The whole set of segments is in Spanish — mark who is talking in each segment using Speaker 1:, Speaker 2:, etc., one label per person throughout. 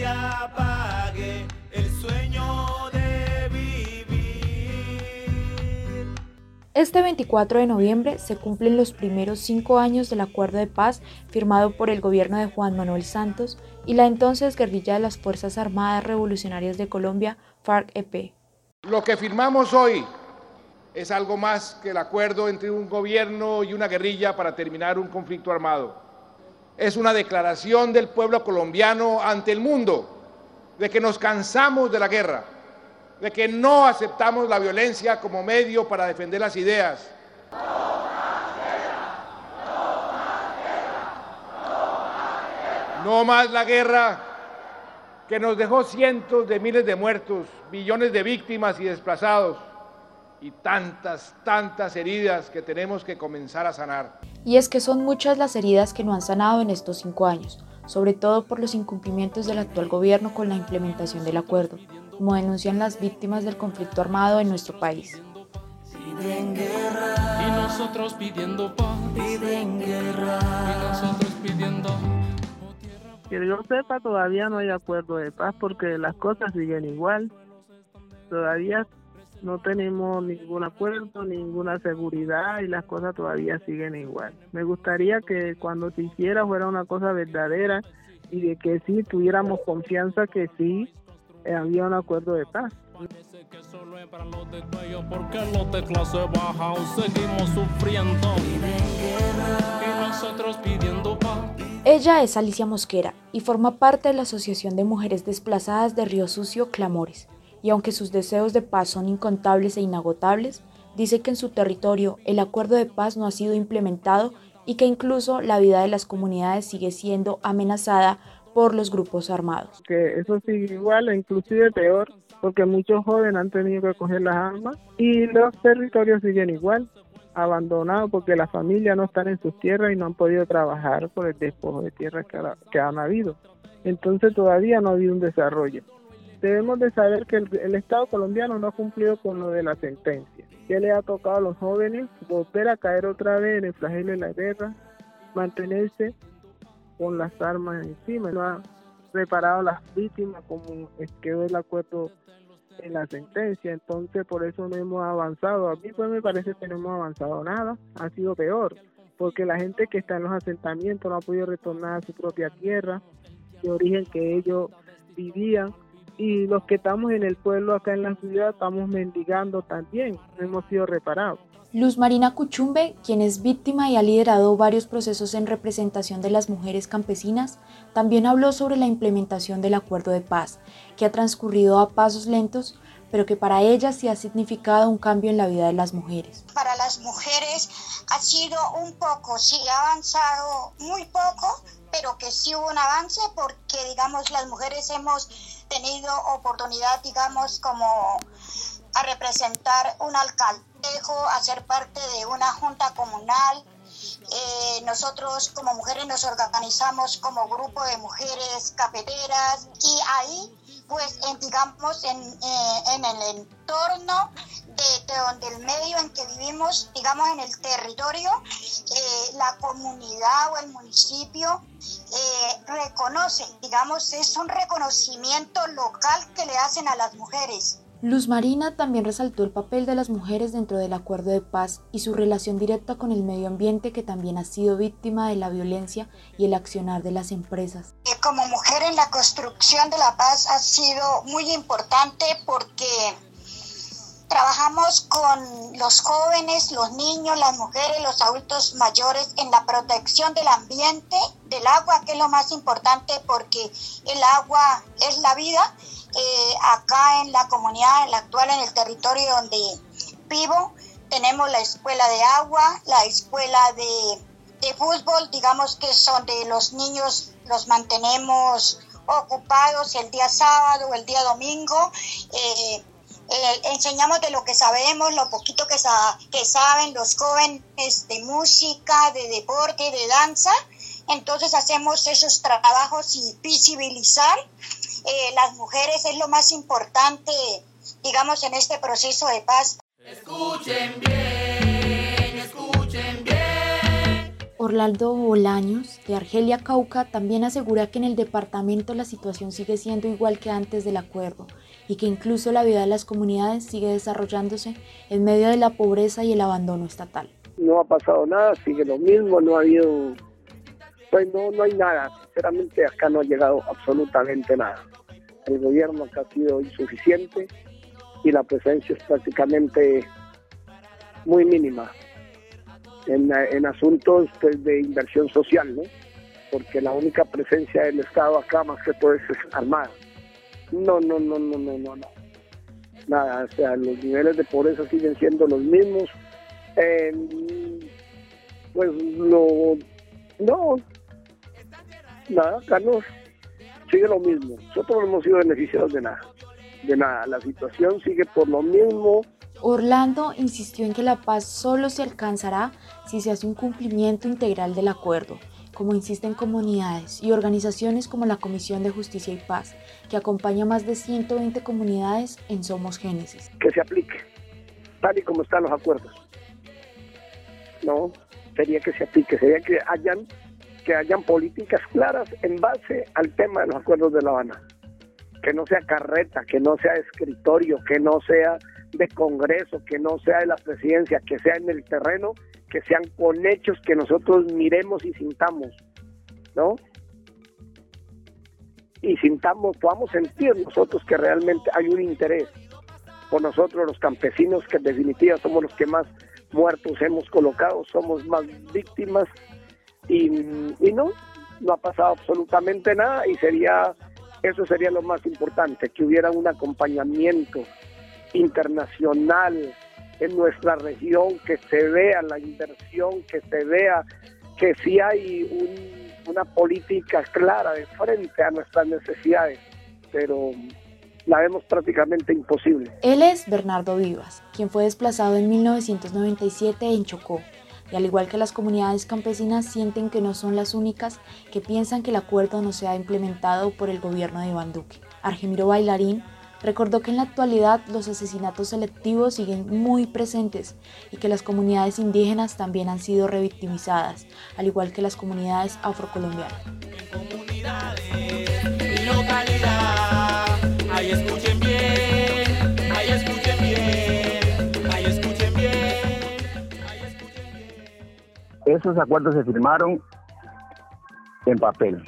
Speaker 1: nadie apague el sueño de vivir.
Speaker 2: Este 24 de noviembre se cumplen los primeros cinco años del acuerdo de paz firmado por el gobierno de Juan Manuel Santos y la entonces guerrilla de las Fuerzas Armadas Revolucionarias de Colombia, FARC-EP.
Speaker 3: Lo que firmamos hoy es algo más que el acuerdo entre un gobierno y una guerrilla para terminar un conflicto armado. Es una declaración del pueblo colombiano ante el mundo de que nos cansamos de la guerra, de que no aceptamos la violencia como medio para defender las ideas. No más la guerra que nos dejó cientos de miles de muertos, millones de víctimas y desplazados y tantas, tantas heridas que tenemos que comenzar a sanar.
Speaker 2: Y es que son muchas las heridas que no han sanado en estos cinco años, sobre todo por los incumplimientos del actual gobierno con la implementación del acuerdo, como denuncian las víctimas del conflicto armado en nuestro país.
Speaker 4: y nosotros pidiendo paz. guerra. Y nosotros pidiendo
Speaker 5: que yo sepa todavía no hay acuerdo de paz porque las cosas siguen igual. Todavía no tenemos ningún acuerdo, ninguna seguridad y las cosas todavía siguen igual. Me gustaría que cuando se hiciera fuera una cosa verdadera y de que sí tuviéramos confianza que sí eh, había un acuerdo de paz.
Speaker 2: Ella es Alicia Mosquera y forma parte de la Asociación de Mujeres Desplazadas de Río Sucio Clamores y aunque sus deseos de paz son incontables e inagotables, dice que en su territorio el acuerdo de paz no ha sido implementado y que incluso la vida de las comunidades sigue siendo amenazada por los grupos armados.
Speaker 5: Que eso sigue igual inclusive peor, porque muchos jóvenes han tenido que coger las armas y los territorios siguen igual, abandonados porque las familias no están en sus tierras y no han podido trabajar por el despojo de tierras que, que han habido. Entonces todavía no ha habido un desarrollo debemos de saber que el, Estado colombiano no ha cumplido con lo de la sentencia. ¿Qué le ha tocado a los jóvenes? Volver a caer otra vez en el flagelo de la guerra, mantenerse con las armas encima. No ha reparado las víctimas como quedó el acuerdo en la sentencia. Entonces, por eso no hemos avanzado. A mí pues me parece que no hemos avanzado nada. Ha sido peor, porque la gente que está en los asentamientos no ha podido retornar a su propia tierra de origen que ellos vivían y los que estamos en el pueblo acá en la ciudad estamos mendigando también, no hemos sido reparados.
Speaker 2: Luz Marina Cuchumbe, quien es víctima y ha liderado varios procesos en representación de las mujeres campesinas, también habló sobre la implementación del acuerdo de paz, que ha transcurrido a pasos lentos, pero que para ella sí ha significado un cambio en la vida de las mujeres.
Speaker 6: Para las mujeres ha sido un poco, sí ha avanzado muy poco, pero que sí hubo un avance porque, digamos, las mujeres hemos tenido oportunidad, digamos, como a representar un alcaldejo, a ser parte de una junta comunal. Eh, nosotros como mujeres nos organizamos como grupo de mujeres cafeteras y ahí pues en, digamos en, eh, en el entorno de, donde el medio en que vivimos, digamos en el territorio, eh, la comunidad o el municipio eh, reconoce, digamos, es un reconocimiento local que le hacen a las mujeres.
Speaker 2: Luz Marina también resaltó el papel de las mujeres dentro del acuerdo de paz y su relación directa con el medio ambiente que también ha sido víctima de la violencia y el accionar de las empresas.
Speaker 6: Eh, como mujer en la construcción de la paz ha sido muy importante porque Trabajamos con los jóvenes, los niños, las mujeres, los adultos mayores en la protección del ambiente, del agua, que es lo más importante porque el agua es la vida. Eh, acá en la comunidad, en la actual, en el territorio donde vivo, tenemos la escuela de agua, la escuela de, fútbol, digamos que son de los niños, los mantenemos ocupados el día sábado, el día domingo. Eh, eh, enseñamos de lo que sabemos, lo poquito que, que saben los jóvenes de música, de deporte, de danza. Entonces hacemos esos trabajos y visibilizar eh, las mujeres es lo más importante, digamos, en este proceso de paz.
Speaker 1: Escuchen bien, escuchen bien.
Speaker 2: Orlando Bolaños, de Argelia Cauca, también asegura que en el departamento la situación sigue siendo igual que antes del acuerdo y que incluso la vida de las comunidades sigue desarrollándose en medio de la pobreza y el abandono estatal.
Speaker 7: No ha pasado nada, sigue lo mismo, no ha habido, pues no, no hay nada, sinceramente acá no ha llegado absolutamente nada. El gobierno acá ha sido insuficiente y la presencia es prácticamente muy mínima en, asuntos pues, de inversión social, ¿no? Porque la única presencia del Estado acá más que todo es armada. No, no, no, no, no, no, no. Nada, o sea, los niveles de pobreza siguen siendo los mismos. pues lo, no, nada, no, sigue lo mismo. Nosotros no hemos sido beneficiados de nada, de nada. La situación sigue por lo mismo
Speaker 2: Orlando insistió en que la paz solo se alcanzará si se hace un cumplimiento integral del acuerdo, como insisten comunidades y organizaciones como la Comisión de Justicia y Paz, que acompaña a más de 120 comunidades en Somos Génesis.
Speaker 7: Que se aplique, tal y como están los acuerdos. No, sería que se aplique, sería que hayan, que hayan políticas claras en base al tema de los acuerdos de La Habana. Que no sea carreta, que no sea escritorio, que no sea de Congreso, que no sea de la presidencia, que sea en el terreno, que sean con hechos que nosotros miremos y sintamos, ¿no? Y sintamos, podamos sentir nosotros que realmente hay un interés por nosotros los campesinos, que en definitiva somos los que más muertos hemos colocado, somos más víctimas y, y no, no ha pasado absolutamente nada y sería, eso sería lo más importante, que hubiera un acompañamiento internacional en nuestra región, que se vea la inversión, que se vea que sí hay una política clara de frente a nuestras necesidades, pero la vemos prácticamente imposible.
Speaker 2: Él es Bernardo Vivas, quien fue desplazado en 1997 en Chocó, y al igual que las comunidades campesinas sienten que no son las únicas que piensan que el acuerdo no se ha implementado por el gobierno de Iván Duque. Argemiro Bailarín Recordó que en la actualidad los asesinatos selectivos siguen muy presentes y que las comunidades indígenas también han sido revictimizadas, al igual que las comunidades afrocolombianas.
Speaker 8: Esos acuerdos se firmaron en papel,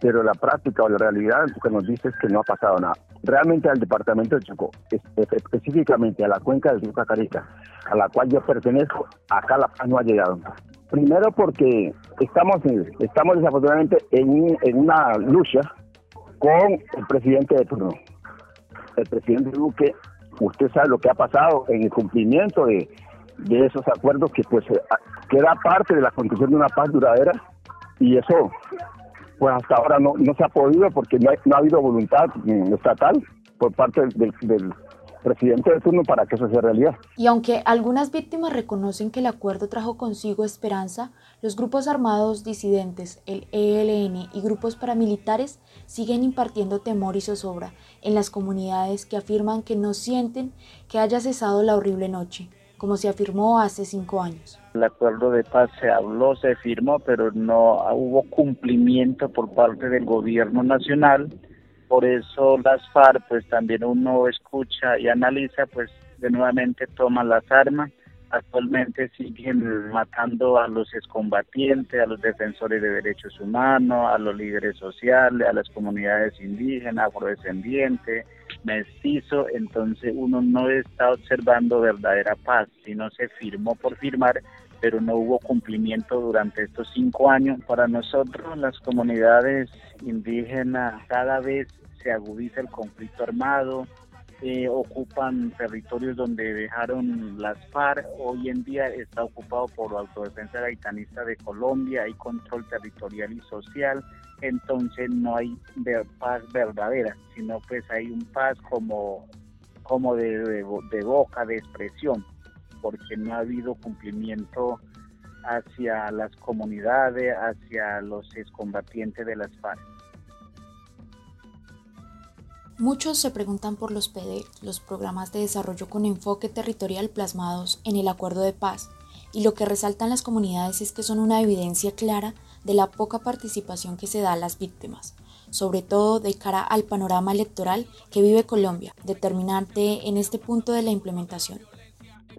Speaker 8: pero la práctica o la realidad lo que nos dice es que no ha pasado nada realmente al departamento de Chocó, específicamente a la cuenca del río Cacarica, a la cual yo pertenezco, acá la paz no ha llegado. Primero porque estamos, estamos desafortunadamente en, una lucha con el presidente de turno. El presidente Duque, usted sabe lo que ha pasado en el cumplimiento de, de esos acuerdos que pues queda parte de la construcción de una paz duradera y eso pues hasta ahora no, se ha podido porque no, ha habido voluntad estatal por parte del, del presidente de turno para que eso sea realidad.
Speaker 2: Y aunque algunas víctimas reconocen que el acuerdo trajo consigo esperanza, los grupos armados disidentes, el ELN y grupos paramilitares siguen impartiendo temor y zozobra en las comunidades que afirman que no sienten que haya cesado la horrible noche como se afirmó hace cinco años.
Speaker 9: El acuerdo de paz se habló, se firmó, pero no hubo cumplimiento por parte del gobierno nacional. Por eso las FARC, pues también uno escucha y analiza, pues de nuevamente toman las armas. Actualmente siguen matando a los excombatientes, a los defensores de derechos humanos, a los líderes sociales, a las comunidades indígenas, afrodescendientes, mestizo, entonces uno no está observando verdadera paz, sino se firmó por firmar, pero no hubo cumplimiento durante estos cinco años. Para nosotros, las comunidades indígenas, cada vez se agudiza el conflicto armado, eh, ocupan territorios donde dejaron las FARC, hoy en día está ocupado por la Autodefensa Gaitanista de Colombia, hay control territorial y social, entonces no hay paz verdadera, sino pues hay un paz como, como de, de, boca, de expresión, porque no ha habido cumplimiento hacia las comunidades, hacia los excombatientes de las FARC.
Speaker 2: Muchos se preguntan por los PD, los programas de desarrollo con enfoque territorial plasmados en el acuerdo de paz, y lo que resaltan las comunidades es que son una evidencia clara de la poca participación que se da a las víctimas, sobre todo de cara al panorama electoral que vive Colombia, determinante en este punto de la implementación.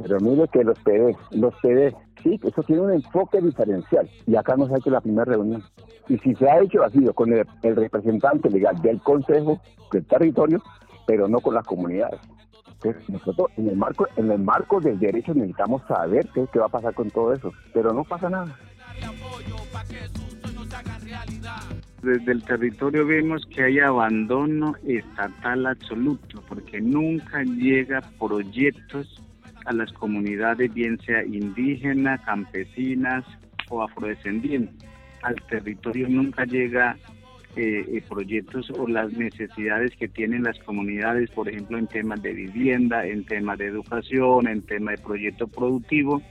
Speaker 8: Pero mire que los PD, los PD, sí, eso tiene un enfoque diferencial y acá nos ha hecho la primera reunión. Y si se ha hecho ha sido con el, representante legal del Consejo del Territorio, pero no con las comunidades. Entonces, nosotros en el marco, en el marco del derecho necesitamos saber qué, qué va a pasar con todo eso, pero no pasa nada.
Speaker 9: Desde el territorio vemos que hay abandono estatal absoluto, porque nunca llega proyectos a las comunidades, bien sea indígenas, campesinas o afrodescendientes. Al territorio nunca llega eh, eh, proyectos o las necesidades que tienen las comunidades, por ejemplo, en temas de vivienda, en temas de educación, en temas de proyecto productivo,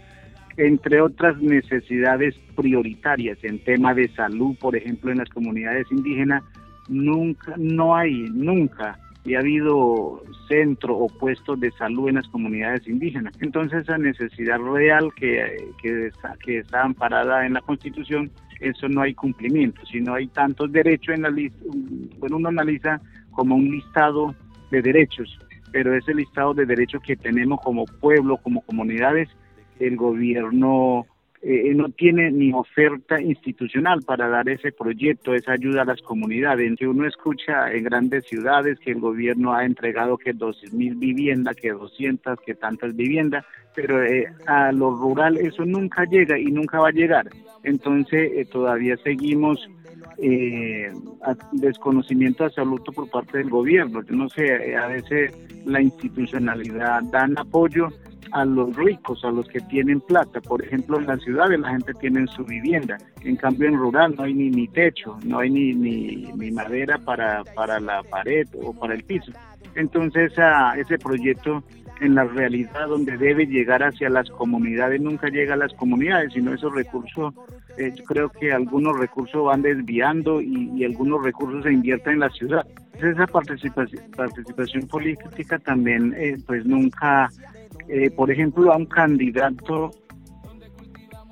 Speaker 9: entre otras necesidades prioritarias en tema de salud, por ejemplo, en las comunidades indígenas, nunca, no hay, nunca y ha habido centro o puestos de salud en las comunidades indígenas. Entonces esa necesidad real que, que, que está amparada en la Constitución, eso no hay cumplimiento, sino hay tantos derechos en la lista, bueno, uno analiza como un listado de derechos, pero ese listado de derechos que tenemos como pueblo, como comunidades, el gobierno eh, no tiene ni oferta institucional para dar ese proyecto, esa ayuda a las comunidades. Que uno escucha en grandes ciudades que el gobierno ha entregado que mil viviendas, que 200, que tantas viviendas, pero eh, a lo rural eso nunca llega y nunca va a llegar. Entonces eh, todavía seguimos eh, desconocimiento absoluto por parte del gobierno. Yo no sé, a veces la institucionalidad dan apoyo a los ricos, a los que tienen plata. Por ejemplo, en las ciudades la gente tiene su vivienda, en cambio en rural no hay ni, ni techo, no hay ni, ni, madera para, para la pared o para el piso. Entonces a ese proyecto en la realidad donde debe llegar hacia las comunidades nunca llega a las comunidades, sino esos recursos, eh, yo creo que algunos recursos van desviando y, y algunos recursos se invierten en la ciudad. Esa participación, participación política también eh, pues nunca eh, por ejemplo, a un candidato,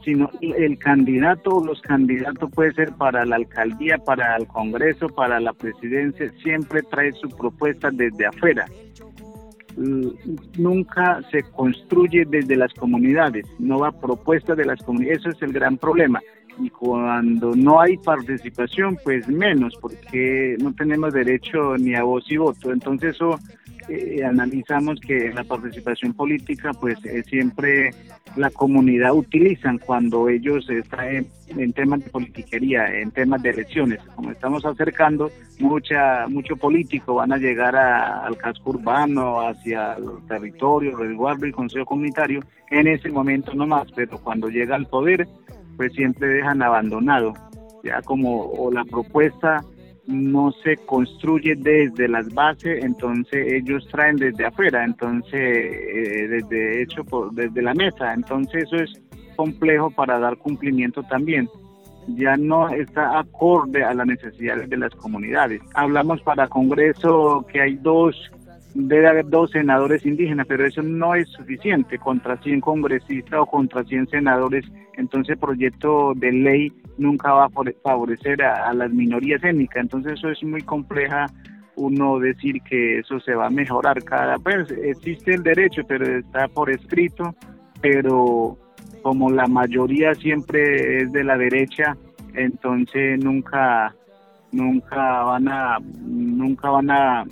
Speaker 9: sino el candidato o los candidatos puede ser para la alcaldía, para el Congreso, para la presidencia, siempre trae su propuesta desde afuera. Nunca se construye desde las comunidades, no va propuesta de las comunidades, eso es el gran problema y cuando no hay participación, pues menos, porque no tenemos derecho ni a voz y voto. Entonces eso eh, analizamos que la participación política, pues siempre la comunidad utilizan cuando ellos están en, temas de politiquería, en temas de elecciones. Como estamos acercando, mucha mucho político van a llegar al casco urbano, hacia el territorio, resguardo y consejo comunitario, en ese momento no más, pero cuando llega al poder, pues siempre dejan abandonado, ya como la propuesta no se construye desde las bases, entonces ellos traen desde afuera, entonces eh, desde hecho por, desde la mesa, entonces eso es complejo para dar cumplimiento también. Ya no está acorde a las necesidades de las comunidades. Hablamos para Congreso que hay dos debe haber dos senadores indígenas, pero eso no es suficiente contra 100 congresistas o contra 100 senadores. Entonces el proyecto de ley nunca va a favorecer a, las minorías étnicas. Entonces eso es muy compleja uno decir que eso se va a mejorar cada vez. Existe el derecho, pero está por escrito, pero como la mayoría siempre es de la derecha, entonces nunca nunca van a nunca van a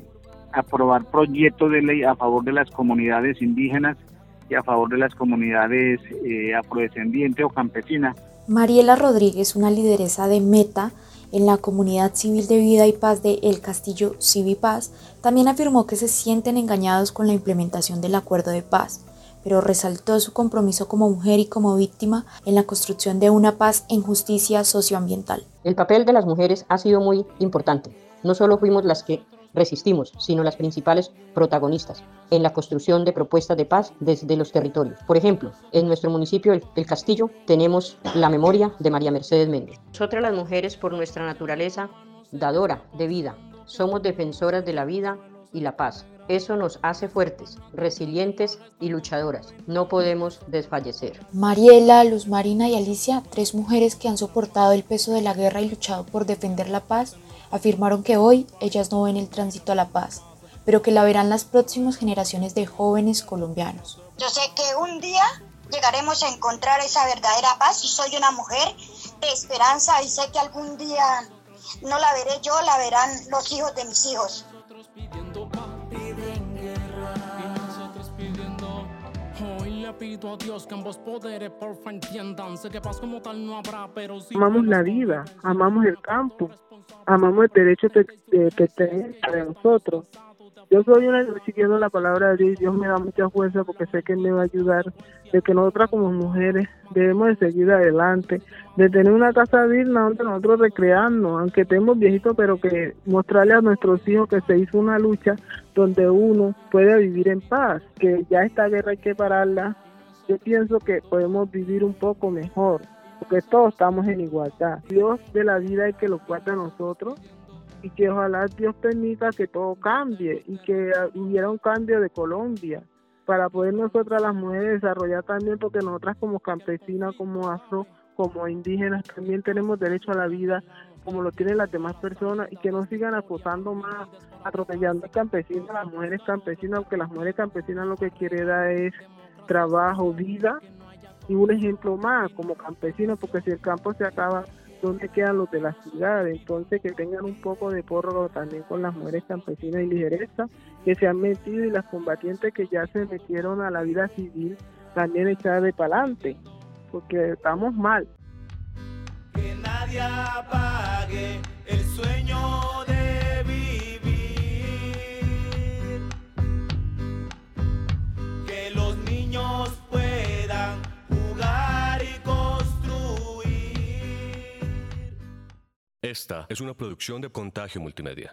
Speaker 9: aprobar proyectos de ley a favor de las comunidades indígenas y a favor de las comunidades eh, afrodescendientes o campesinas.
Speaker 2: Mariela Rodríguez, una lideresa de Meta en la comunidad civil de vida y paz de El Castillo Civipaz, también afirmó que se sienten engañados con la implementación del acuerdo de paz, pero resaltó su compromiso como mujer y como víctima en la construcción de una paz en justicia socioambiental.
Speaker 10: El papel de las mujeres ha sido muy importante. No solo fuimos las que resistimos, sino las principales protagonistas en la construcción de propuestas de paz desde los territorios. Por ejemplo, en nuestro municipio, el, Castillo, tenemos la memoria de María Mercedes Méndez. Nosotras las mujeres, por nuestra naturaleza dadora de vida, somos defensoras de la vida y la paz. Eso nos hace fuertes, resilientes y luchadoras. No podemos desfallecer.
Speaker 2: Mariela, Luz Marina y Alicia, tres mujeres que han soportado el peso de la guerra y luchado por defender la paz, afirmaron que hoy ellas no ven el tránsito a la paz, pero que la verán las próximas generaciones de jóvenes colombianos.
Speaker 6: Yo sé que un día llegaremos a encontrar esa verdadera paz y soy una mujer de esperanza y sé que algún día no la veré yo, la verán los hijos de mis hijos.
Speaker 5: Amamos la vida, amamos el campo, amamos el derecho de, de pertenencia de nosotros. Yo soy una siguiendo la palabra de Dios, Dios me da mucha fuerza porque sé que me va a ayudar, de que nosotras como mujeres debemos de seguir adelante, de tener una casa digna donde nosotros recrearnos, aunque estemos viejitos, pero que mostrarle a nuestros hijos que se hizo una lucha donde uno puede vivir en paz, que ya esta guerra hay que pararla. Yo pienso que podemos vivir un poco mejor, porque todos estamos en igualdad. Dios de la vida hay que lo guarde a nosotros y que ojalá Dios permita que todo cambie y que hubiera un cambio de Colombia para poder nosotras las mujeres desarrollar también porque nosotras como campesinas, como afro, como indígenas también tenemos derecho a la vida como lo tienen las demás personas y que no sigan acosando más, atropellando a campesinas, las mujeres campesinas, porque las mujeres campesinas lo que quieren dar es trabajo, vida y un ejemplo más como campesinos, porque si el campo se acaba, dónde quedan los de la ciudad, entonces que tengan un poco de porro también con las mujeres campesinas y lideresas que se han metido y las combatientes que ya se metieron a la vida civil también echar de pa'lante, porque estamos mal.
Speaker 1: Que nadie apague el sueño de
Speaker 11: Esta es una producción de Contagio Multimedia.